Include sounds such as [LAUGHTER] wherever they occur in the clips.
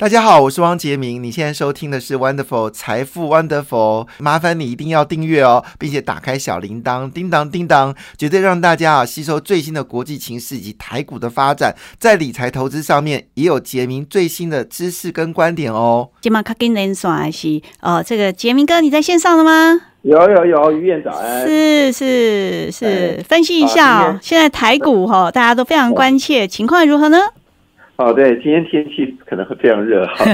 大家好，我是汪杰明。你现在收听的是 Wonderful 财富 Wonderful，麻烦你一定要订阅哦，并且打开小铃铛，叮当叮当，绝对让大家啊吸收最新的国际情势以及台股的发展，在理财投资上面也有杰明最新的知识跟观点哦。今晚卡跟连线是哦，这个杰明哥，你在线上了吗？有有有，于院长安。是是是，分析一下哦，现在台股哈，大家都非常关切，情况如何呢？哦，对，今天天气可能会非常热 [LAUGHS] 哈，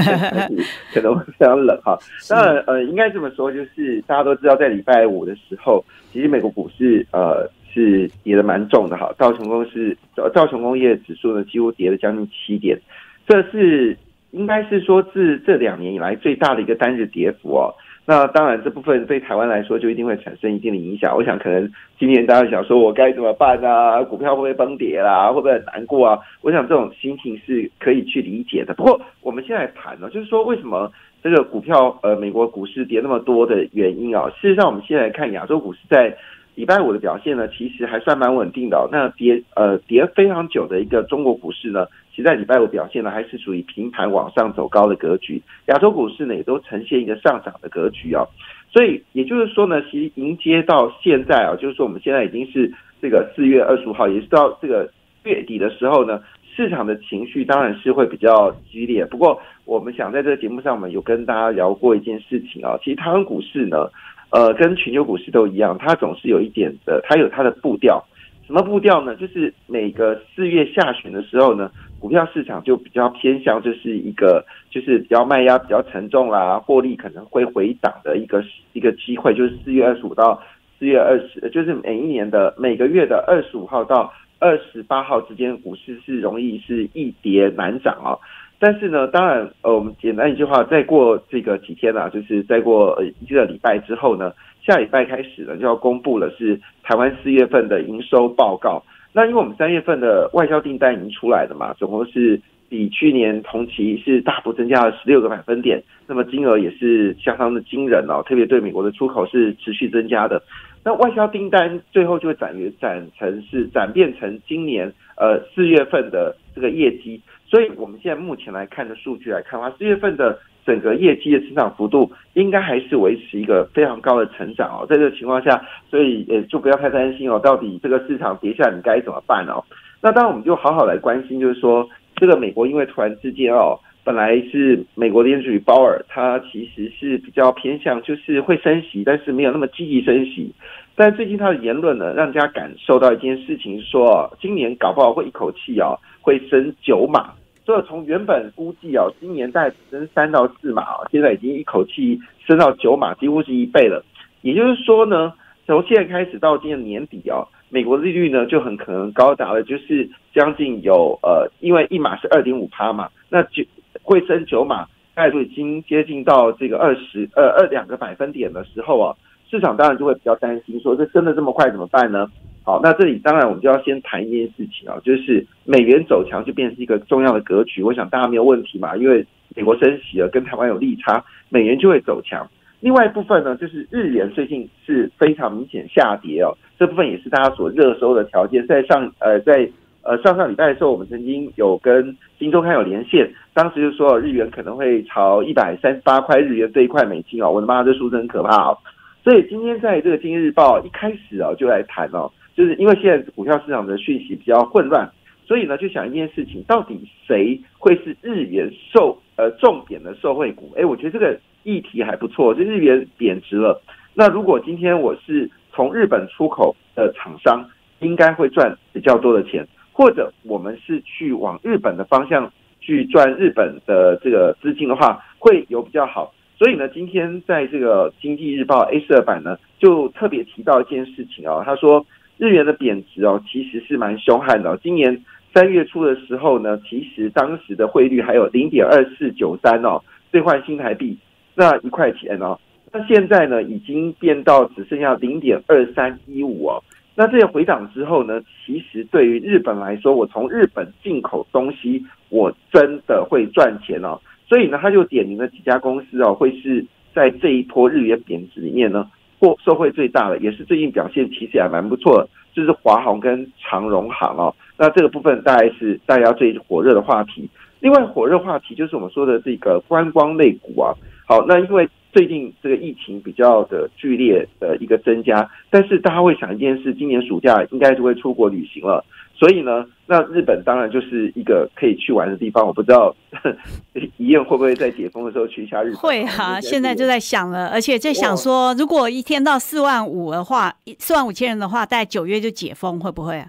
可能会非常冷哈。当然，呃，应该这么说，就是大家都知道，在礼拜五的时候，其实美国股市呃是跌的蛮重的哈。道琼工是道琼工业指数呢，几乎跌了将近七点，这是应该是说自这两年以来最大的一个单日跌幅哦。那当然，这部分对台湾来说就一定会产生一定的影响。我想，可能今年大家想说，我该怎么办啊？股票会不会崩跌啦？会不会很难过啊？我想这种心情是可以去理解的。不过，我们现在谈呢，就是说为什么这个股票呃，美国股市跌那么多的原因啊？事实上，我们现在看亚洲股市在礼拜五的表现呢，其实还算蛮稳定的。那跌呃跌非常久的一个中国股市呢？其实在礼拜五表现呢，还是属于平盘往上走高的格局。亚洲股市呢，也都呈现一个上涨的格局啊。所以也就是说呢，其实迎接到现在啊，就是说我们现在已经是这个四月二十五号，也是到这个月底的时候呢，市场的情绪当然是会比较激烈。不过，我们想在这个节目上，我们有跟大家聊过一件事情啊。其实台湾股市呢，呃，跟全球股市都一样，它总是有一点的，它有它的步调。什么步调呢？就是每个四月下旬的时候呢，股票市场就比较偏向，就是一个就是比较卖压比较沉重啦，获利可能会回档的一个一个机会，就是四月二十五到四月二十，就是每一年的每个月的二十五号到二十八号之间，股市是容易是易跌难涨啊。但是呢，当然，呃，我们简单一句话，再过这个几天啊，就是再过一个礼拜之后呢。下礼拜开始呢，就要公布了，是台湾四月份的营收报告。那因为我们三月份的外销订单已经出来了嘛，总共是比去年同期是大幅增加了十六个百分点，那么金额也是相当的惊人哦，特别对美国的出口是持续增加的。那外销订单最后就会展于展成是转变成今年呃四月份的这个业绩，所以我们现在目前来看的数据来看的话，四月份的。整个业绩的成长幅度应该还是维持一个非常高的成长哦，在这个情况下，所以呃就不要太担心哦，到底这个市场跌下你该怎么办哦？那当然我们就好好来关心，就是说这个美国因为突然之间哦，本来是美国的联储局鲍尔，他其实是比较偏向就是会升息，但是没有那么积极升息，但最近他的言论呢，让大家感受到一件事情，说今年搞不好会一口气哦会升九码。所以从原本估计啊，今年再升三到四码啊，现在已经一口气升到九码，几乎是一倍了。也就是说呢，从现在开始到今年年底啊，美国利率呢就很可能高达了，就是将近有呃，因为一码是二点五趴嘛，那就会升九码，概率已经接近到这个二十呃二两个百分点的时候啊，市场当然就会比较担心，说这升的这么快怎么办呢？好，那这里当然我们就要先谈一件事情啊，就是美元走强就变成一个重要的格局。我想大家没有问题嘛，因为美国升息了，跟台湾有利差，美元就会走强。另外一部分呢，就是日元最近是非常明显下跌哦，这部分也是大家所热搜的条件。在上呃在呃上上礼拜的时候，我们曾经有跟金周刊有连线，当时就说日元可能会朝一百三十八块日元这一块美金哦，我的妈，这数字很可怕哦。所以今天在这个《今日报》一开始啊，就来谈哦。就是因为现在股票市场的讯息比较混乱，所以呢，就想一件事情：到底谁会是日元受呃重点的受惠股？哎，我觉得这个议题还不错。就日元贬值了，那如果今天我是从日本出口的厂商，应该会赚比较多的钱；或者我们是去往日本的方向去赚日本的这个资金的话，会有比较好。所以呢，今天在这个《经济日报》A 社版呢，就特别提到一件事情啊，他说。日元的贬值哦，其实是蛮凶悍的。今年三月初的时候呢，其实当时的汇率还有零点二四九三哦，兑换新台币那一块钱哦。那现在呢，已经变到只剩下零点二三一五哦。那这些回档之后呢，其实对于日本来说，我从日本进口东西，我真的会赚钱哦。所以呢，他就点名了几家公司哦，会是在这一波日元贬值里面呢。或受惠最大的，也是最近表现其实还蛮不错，就是华航跟长荣航哦。那这个部分大概是大家最火热的话题。另外，火热话题就是我们说的这个观光类股啊。好，那因为最近这个疫情比较的剧烈的一个增加，但是大家会想一件事，今年暑假应该就会出国旅行了，所以呢，那日本当然就是一个可以去玩的地方。我不知道 [LAUGHS] 怡燕会不会在解封的时候去一下日本？会啊，现在就在想了，而且在想说，如果一天到四万五的话，四万五千人的话，在九月就解封，会不会啊？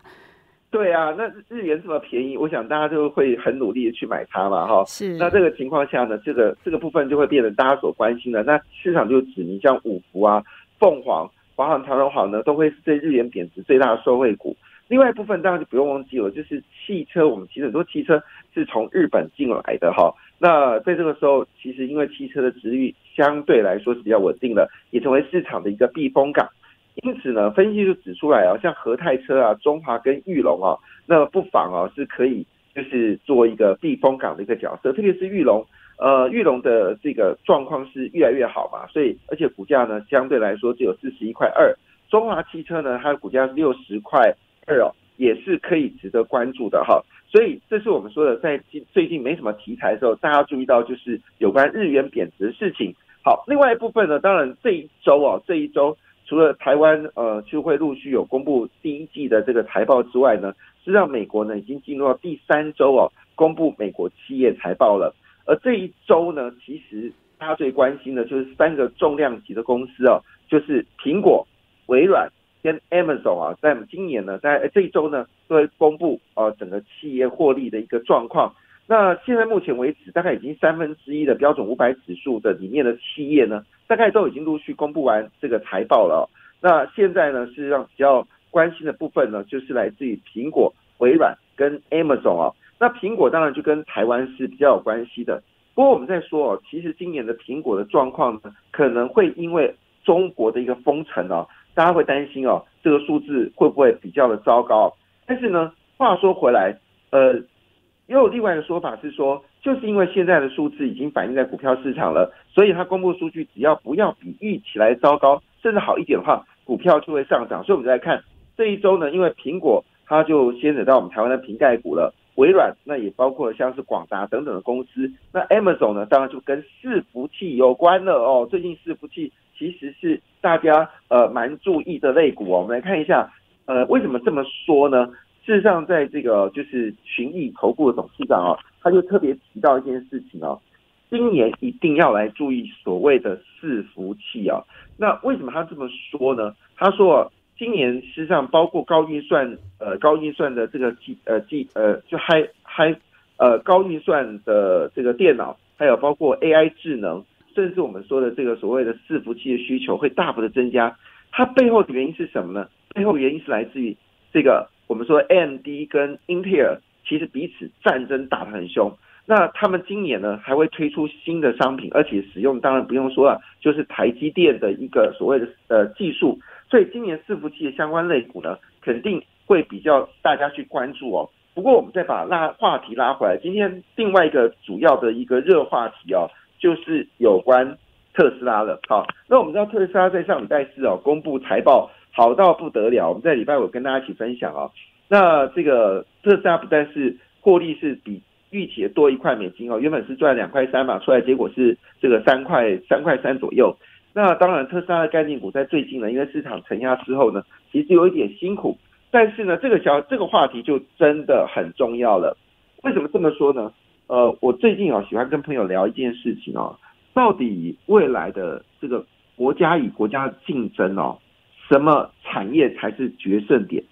对啊，那日元这么便宜，我想大家就会很努力的去买它嘛，哈。是。那这个情况下呢，这个这个部分就会变成大家所关心的。那市场就指明像五福啊、凤凰、华航、长荣航呢，都会是对日元贬值最大的受惠股。另外一部分当然就不用忘记了，就是汽车，我们其实很多汽车是从日本进来的哈。那在这个时候，其实因为汽车的值率相对来说是比较稳定的，也成为市场的一个避风港。因此呢，分析就指出来啊，像和泰车啊、中华跟玉龙啊，那不妨啊是可以就是做一个避风港的一个角色，特别是玉龙，呃，玉龙的这个状况是越来越好嘛，所以而且股价呢相对来说只有四十一块二，中华汽车呢它的股价是六十块二哦，也是可以值得关注的哈，所以这是我们说的在最近没什么题材的时候，大家注意到就是有关日元贬值的事情。好，另外一部分呢，当然这一周啊，这一周。除了台湾呃就会陆续有公布第一季的这个财报之外呢，实际上美国呢已经进入到第三周哦，公布美国企业财报了。而这一周呢，其实大家最关心的就是三个重量级的公司哦，就是苹果、微软跟 Amazon 啊，在今年呢，在这一周呢，都会公布呃整个企业获利的一个状况。那现在目前为止，大概已经三分之一的标准五百指数的里面的企业呢。大概都已经陆续公布完这个财报了。那现在呢，事实上比较关心的部分呢，就是来自于苹果、微软跟 Amazon 哦。那苹果当然就跟台湾是比较有关系的。不过我们在说哦，其实今年的苹果的状况呢，可能会因为中国的一个封城哦，大家会担心哦，这个数字会不会比较的糟糕？但是呢，话说回来，呃，又有另外一个说法是说。就是因为现在的数字已经反映在股票市场了，所以它公布数据只要不要比预期来糟糕，甚至好一点的话，股票就会上涨。所以我们再看这一周呢，因为苹果它就牵扯到我们台湾的瓶盖股了，微软那也包括了像是广达等等的公司，那 Amazon 呢当然就跟伺服器有关了哦。最近伺服器其实是大家呃蛮注意的类股哦。我们来看一下，呃，为什么这么说呢？事实上，在这个就是群益投顾的董事长啊。他就特别提到一件事情哦，今年一定要来注意所谓的伺服器啊。那为什么他这么说呢？他说，今年实际上包括高运算，呃，高运算的这个机，呃，机，呃，就嗨嗨，呃，高运算的这个电脑，还有包括 AI 智能，甚至我们说的这个所谓的伺服器的需求会大幅的增加。它背后的原因是什么呢？背后原因是来自于这个我们说 AMD 跟英特尔。其实彼此战争打得很凶，那他们今年呢还会推出新的商品，而且使用当然不用说了，就是台积电的一个所谓的呃技术，所以今年伺服器的相关类股呢肯定会比较大家去关注哦。不过我们再把拉话题拉回来，今天另外一个主要的一个热话题哦，就是有关特斯拉了。好，那我们知道特斯拉在上礼拜四哦公布财报好到不得了，我们在礼拜五跟大家一起分享哦。那这个特斯拉不但是获利是比预期的多一块美金哦，原本是赚两块三嘛，出来结果是这个三块三块三左右。那当然特斯拉的概念股在最近呢，因为市场承压之后呢，其实有一点辛苦。但是呢，这个小这个话题就真的很重要了。为什么这么说呢？呃，我最近啊喜欢跟朋友聊一件事情哦，到底未来的这个国家与国家的竞争哦，什么产业才是决胜点？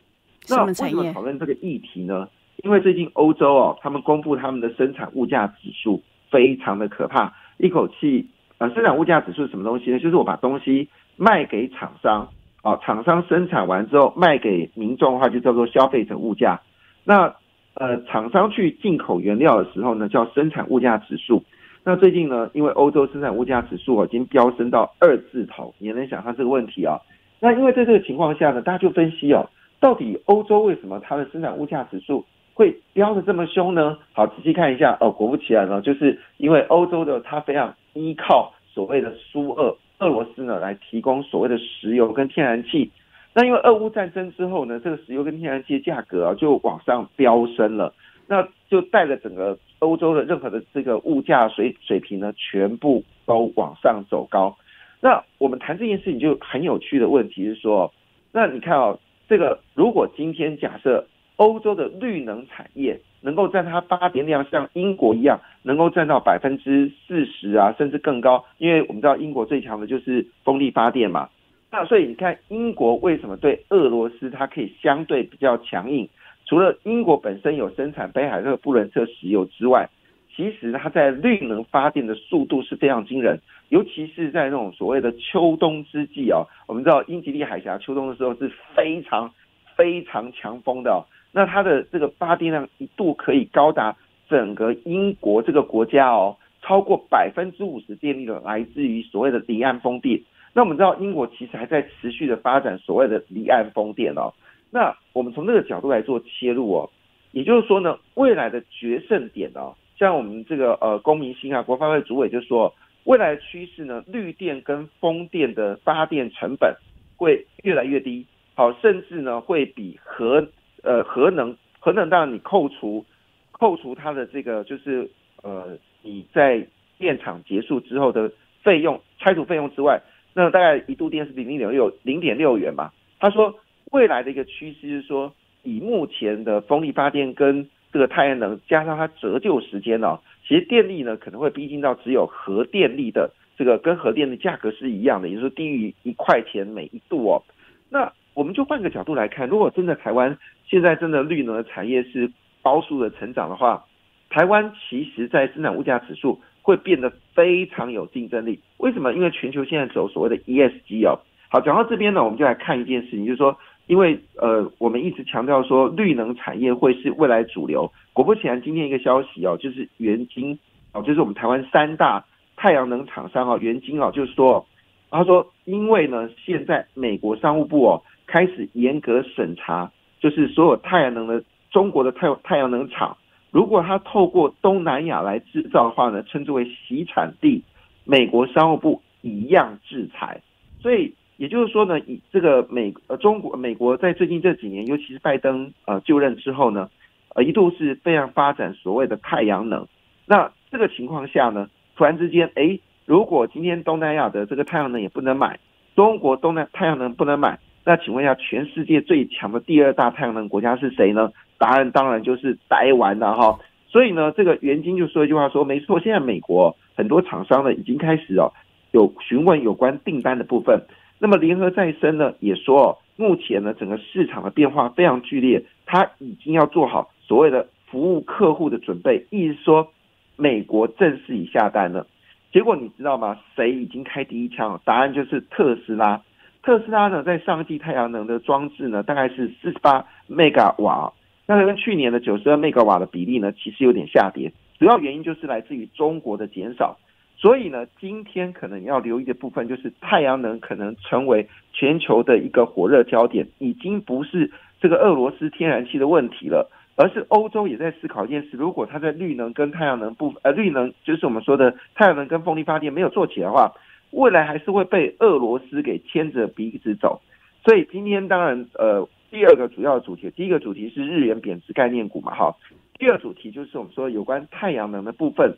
那为什么讨论这个议题呢？因为最近欧洲哦，他们公布他们的生产物价指数非常的可怕，一口气呃，生产物价指数是什么东西呢？就是我把东西卖给厂商，哦，厂商生产完之后卖给民众的话，就叫做消费者物价。那呃，厂商去进口原料的时候呢，叫生产物价指数。那最近呢，因为欧洲生产物价指数已经飙升到二字头，你能想象这个问题啊？那因为在这个情况下呢，大家就分析哦。到底欧洲为什么它的生产物价指数会飙的这么凶呢？好，仔细看一下哦，果不其然呢，就是因为欧洲的它非常依靠所谓的苏俄俄罗斯呢来提供所谓的石油跟天然气。那因为俄乌战争之后呢，这个石油跟天然气的价格啊就往上飙升了。那就带着整个欧洲的任何的这个物价水水平呢，全部都往上走高。那我们谈这件事情就很有趣的问题是说，那你看哦，这个如果今天假设欧洲的绿能产业能够占它发电量像英国一样，能够占到百分之四十啊，甚至更高，因为我们知道英国最强的就是风力发电嘛。那所以你看，英国为什么对俄罗斯它可以相对比较强硬？除了英国本身有生产北海特布伦特石油之外，其实它在绿能发电的速度是非常惊人，尤其是在那种所谓的秋冬之际啊，我们知道英吉利海峡秋冬的时候是非常非常强风的，那它的这个发电量一度可以高达整个英国这个国家哦，超过百分之五十电力的来自于所谓的离岸风电。那我们知道英国其实还在持续的发展所谓的离岸风电哦。那我们从这个角度来做切入哦，也就是说呢，未来的决胜点哦，像我们这个呃公民星啊国发会主委就说，未来的趋势呢，绿电跟风电的发电成本会越来越低，好，甚至呢会比核呃核能核能当然你扣除扣除它的这个就是呃你在电厂结束之后的费用拆除费用之外，那大概一度电是零点六零点六元嘛，他说。未来的一个趋势是说，以目前的风力发电跟这个太阳能加上它折旧时间呢，其实电力呢可能会逼近到只有核电力的这个跟核电的价格是一样的，也就是低于一块钱每一度哦。那我们就换个角度来看，如果真的台湾现在真的绿能的产业是高速的成长的话，台湾其实在生产物价指数会变得非常有竞争力。为什么？因为全球现在走所谓的 ESG 哦。好，讲到这边呢，我们就来看一件事情，就是说。因为呃，我们一直强调说绿能产业会是未来主流。果不其然，今天一个消息哦，就是元晶哦，就是我们台湾三大太阳能厂商哦，元晶哦，就是说，他说，因为呢，现在美国商务部哦开始严格审查，就是所有太阳能的中国的太太阳能厂，如果他透过东南亚来制造的话呢，称之为洗产地，美国商务部一样制裁，所以。也就是说呢，以这个美呃中国美国在最近这几年，尤其是拜登呃就任之后呢，呃一度是非常发展所谓的太阳能。那这个情况下呢，突然之间，哎，如果今天东南亚的这个太阳能也不能买，中国东南太阳能不能买，那请问一下，全世界最强的第二大太阳能国家是谁呢？答案当然就是台湾了哈。所以呢，这个袁金就说一句话说，没错，现在美国很多厂商呢已经开始哦有询问有关订单的部分。那么联合再生呢也说，目前呢整个市场的变化非常剧烈，它已经要做好所谓的服务客户的准备，意思说美国正式已下单了。结果你知道吗？谁已经开第一枪？答案就是特斯拉。特斯拉呢在上季太阳能的装置呢大概是四十八 mega 瓦，那跟去年的九十二 mega 瓦的比例呢其实有点下跌，主要原因就是来自于中国的减少。所以呢，今天可能要留意的部分就是太阳能可能成为全球的一个火热焦点，已经不是这个俄罗斯天然气的问题了，而是欧洲也在思考一件事：如果它在绿能跟太阳能部呃绿能就是我们说的太阳能跟风力发电没有做起来的话，未来还是会被俄罗斯给牵着鼻子走。所以今天当然呃第二个主要主题，第一个主题是日元贬值概念股嘛哈，第二主题就是我们说有关太阳能的部分。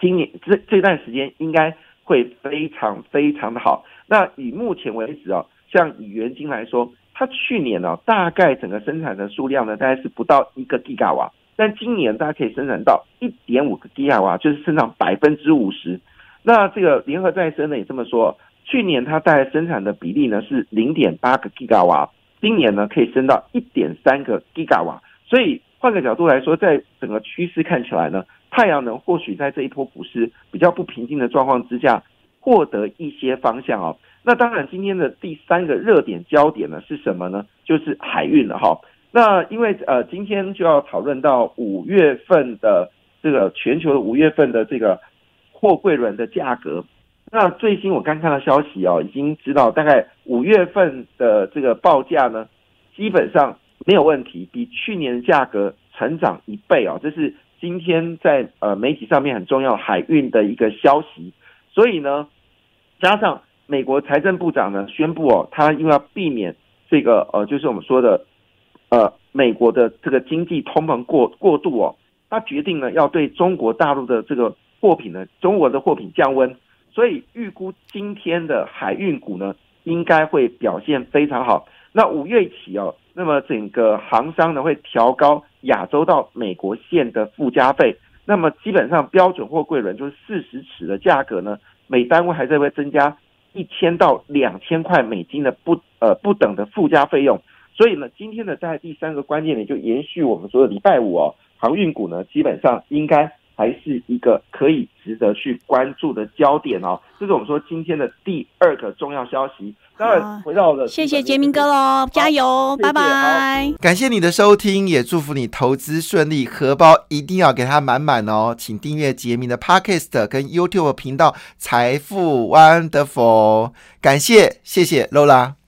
今年这这段时间应该会非常非常的好。那以目前为止哦，像以元晶来说，它去年呢大概整个生产的数量呢大概是不到一个 Giga 瓦，但今年大家可以生产到一点五个 Giga 瓦，就是生产百分之五十。那这个联合再生呢也这么说，去年它大概生产的比例呢是零点八个 Giga 瓦，今年呢可以升到一点三个 Giga 瓦。所以换个角度来说，在整个趋势看起来呢。太阳能或许在这一波股市比较不平静的状况之下，获得一些方向哦。那当然，今天的第三个热点焦点呢是什么呢？就是海运了哈。那因为呃，今天就要讨论到五月份的这个全球的五月份的这个货柜轮的价格。那最新我刚看到消息哦，已经知道大概五月份的这个报价呢，基本上没有问题，比去年的价格成长一倍哦，这是。今天在呃媒体上面很重要海运的一个消息，所以呢，加上美国财政部长呢宣布哦，他因为要避免这个呃就是我们说的呃美国的这个经济通膨过过度哦，他决定呢要对中国大陆的这个货品呢，中国的货品降温，所以预估今天的海运股呢应该会表现非常好。那五月起哦，那么整个航商呢会调高亚洲到美国线的附加费，那么基本上标准货柜轮就是四十尺的价格呢，每单位还在会增加一千到两千块美金的不呃不等的附加费用。所以呢，今天的在第三个关键点就延续我们说的礼拜五哦，航运股呢基本上应该还是一个可以值得去关注的焦点哦。这是我们说今天的第二个重要消息。当然，回到了谢谢杰明哥喽，加油，拜拜！感谢你的收听，也祝福你投资顺利，荷包一定要给它满满哦。请订阅杰明的 Podcast 跟 YouTube 频道《财富 Wonderful》，感谢，谢谢 Lola。